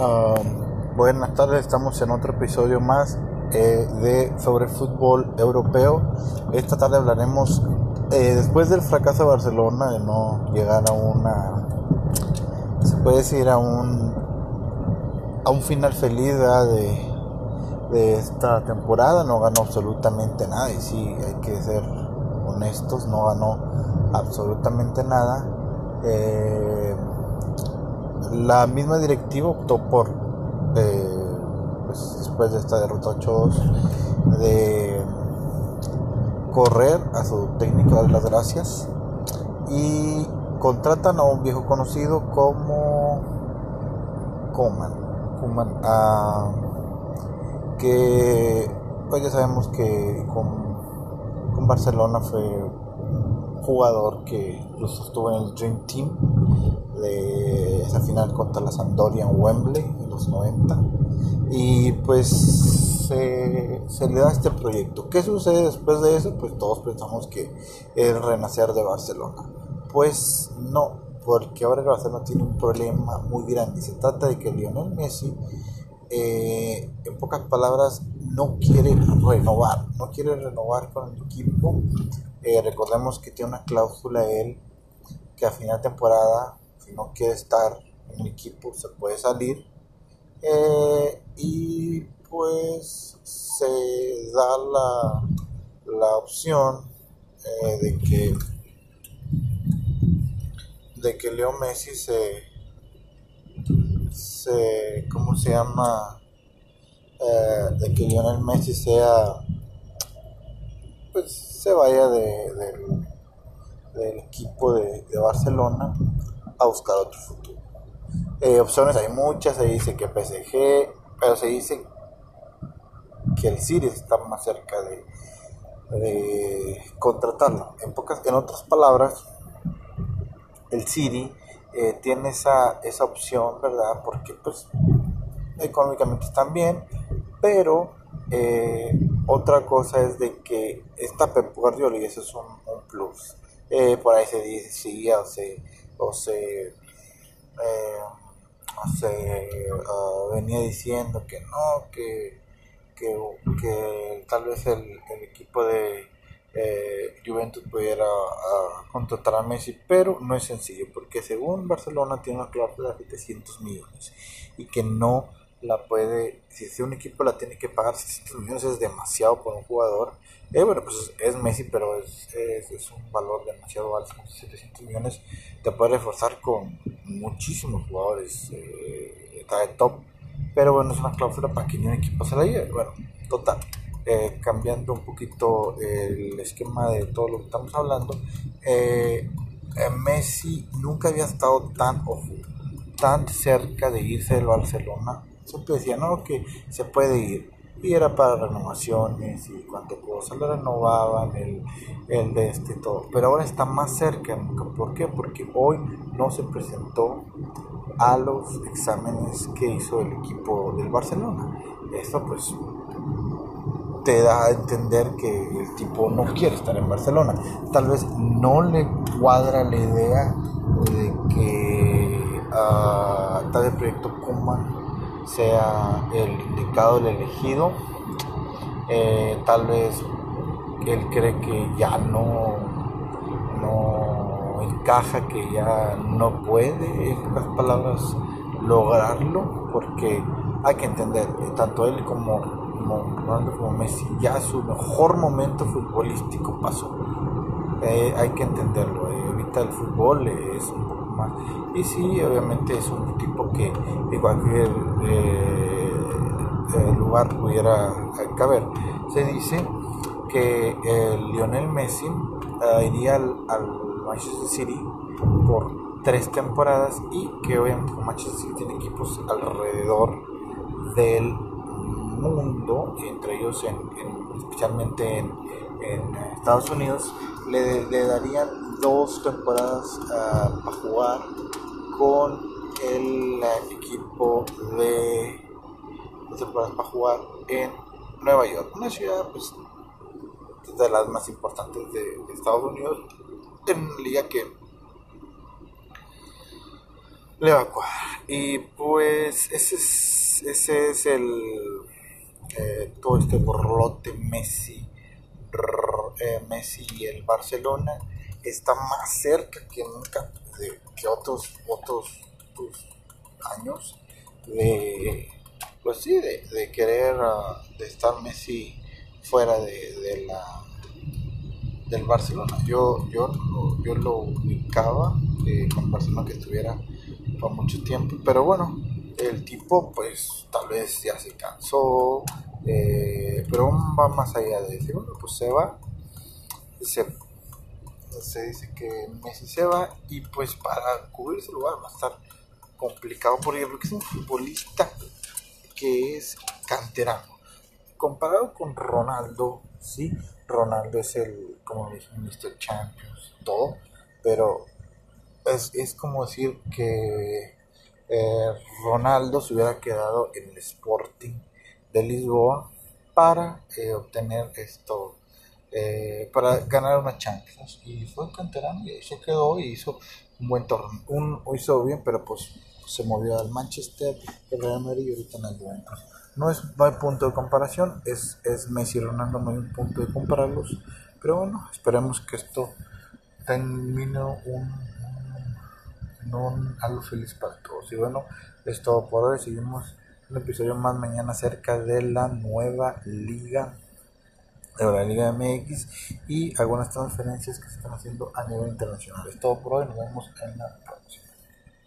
Ah, buenas tardes, estamos en otro episodio más eh, de sobre fútbol europeo. Esta tarde hablaremos eh, después del fracaso de Barcelona de no llegar a una, se puede decir a un a un final feliz de, de esta temporada. No ganó absolutamente nada y sí hay que ser honestos, no ganó absolutamente nada. Eh, la misma directiva optó por, eh, pues, después de esta derrota 8-2, de correr a su técnico, dar las gracias, y contratan a un viejo conocido como Coman, Koeman que pues ya sabemos que con, con Barcelona fue jugador que incluso estuvo en el Dream Team de esa final contra la Sampdoria en Wembley en los 90 y pues se, le da este proyecto. ¿Qué sucede después de eso? Pues todos pensamos que es el renacer de Barcelona. Pues no, porque ahora el Barcelona tiene un problema muy grande. Se trata de que Lionel Messi, eh, en pocas palabras, no quiere renovar, no quiere renovar con el equipo eh, recordemos que tiene una cláusula él que a final de temporada, si no quiere estar en el equipo, se puede salir. Eh, y pues se da la, la opción eh, de que de que Leo Messi se se cómo se llama de que Lionel Messi sea pues se vaya de, del equipo de, Barcelona a buscar otro futuro. Eh, opciones hay muchas, se dice que PSG, pero se dice que el City está más cerca de, contratarlo. En, pocas, en otras palabras, el City eh, tiene esa, esa opción, ¿verdad? Porque pues económicamente están bien, pero eh, otra cosa es de que esta Pep Guardiola, y eso es un, plus, eh, por ahí se dice, o se, o se, eh, ah, venía diciendo que no, que, que, tal vez el, equipo de Juventus pudiera ah, contratar a Messi, pero no es sencillo, porque según Barcelona tiene una cláusula de 700 millones y que no la puede, si un equipo la tiene que pagar 600 millones es demasiado por un jugador. Eh, bueno, pues es Messi, pero es, es, un valor demasiado alto, 700 millones. Te puede reforzar con muchísimos jugadores, eh, está de top, pero bueno, es una cláusula para que ni un equipo se la lleve. Bueno, total. Eh, cambiando un poquito el esquema de todo lo que estamos hablando, eh, Messi nunca había estado tan, tan cerca de irse del Barcelona siempre decía, no, que se puede ir. Y era para renovaciones y cuánto cosa, lo renovaban, el, el de este todo. Pero ahora está más cerca. ¿Por qué? Porque hoy no se presentó a los exámenes que hizo el equipo del Barcelona. Esto pues te da a entender que el tipo no quiere estar en Barcelona. Tal vez no le cuadra la idea de que uh, tal el proyecto Kuma sea el indicado, el elegido. Eh, tal vez él cree que ya no, no encaja, que ya no puede, en pocas palabras, lograrlo, porque hay que entender, eh, tanto él como, como como Messi, ya su mejor momento futbolístico pasó. Eh, hay que entenderlo, ahorita el fútbol es un y sí, obviamente es un tipo que en cualquier eh, eh, lugar pudiera caber. Se dice que Lionel Messi eh, iría al, Manchester City por tres temporadas y que obviamente Manchester City tiene equipos alrededor del mundo, entre ellos en, especialmente en, Estados Unidos, le, darían dos temporadas uh, para jugar con el equipo de dos temporadas para jugar en Nueva York, una ciudad pues, de las más importantes de, Estados Unidos, en liga que le va a cuadrar. Y pues ese es, ese es el eh, todo este borlote Messi, eh, Messi y el Barcelona está más cerca que nunca de que otros otros pues, años de pues sí de, querer uh, de estar Messi fuera de, la del Barcelona. Yo yo yo lo ubicaba eh, con Barcelona que estuviera por mucho tiempo pero bueno el tipo pues tal vez ya se cansó eh, pero va más allá de decir bueno pues se va se dice que Messi se va y pues para cubrir ese lugar va a estar complicado por ejemplo que es un futbolista que es canterano comparado con Ronaldo sí Ronaldo es el como dije Mr. Champions todo pero es, es como decir que eh, Ronaldo se hubiera quedado en el Sporting de Lisboa para eh, obtener esto eh, para ganar una Champions. Y fue canterano y se quedó y hizo un buen torneo. Un, hizo bien, pero pues se movió al Manchester, el Real Madrid y ahorita en el Juventus. No, es, no hay punto de comparación, es, es Messi y Ronaldo, no hay un punto de compararlos. Pero bueno, esperemos que esto termine un, un, un algo feliz para todos. Y bueno, es todo por hoy. Seguimos un episodio más mañana acerca de la nueva liga de la Liga MX y algunas transferencias que se están haciendo a nivel internacional. Es todo por hoy, nos vemos en la.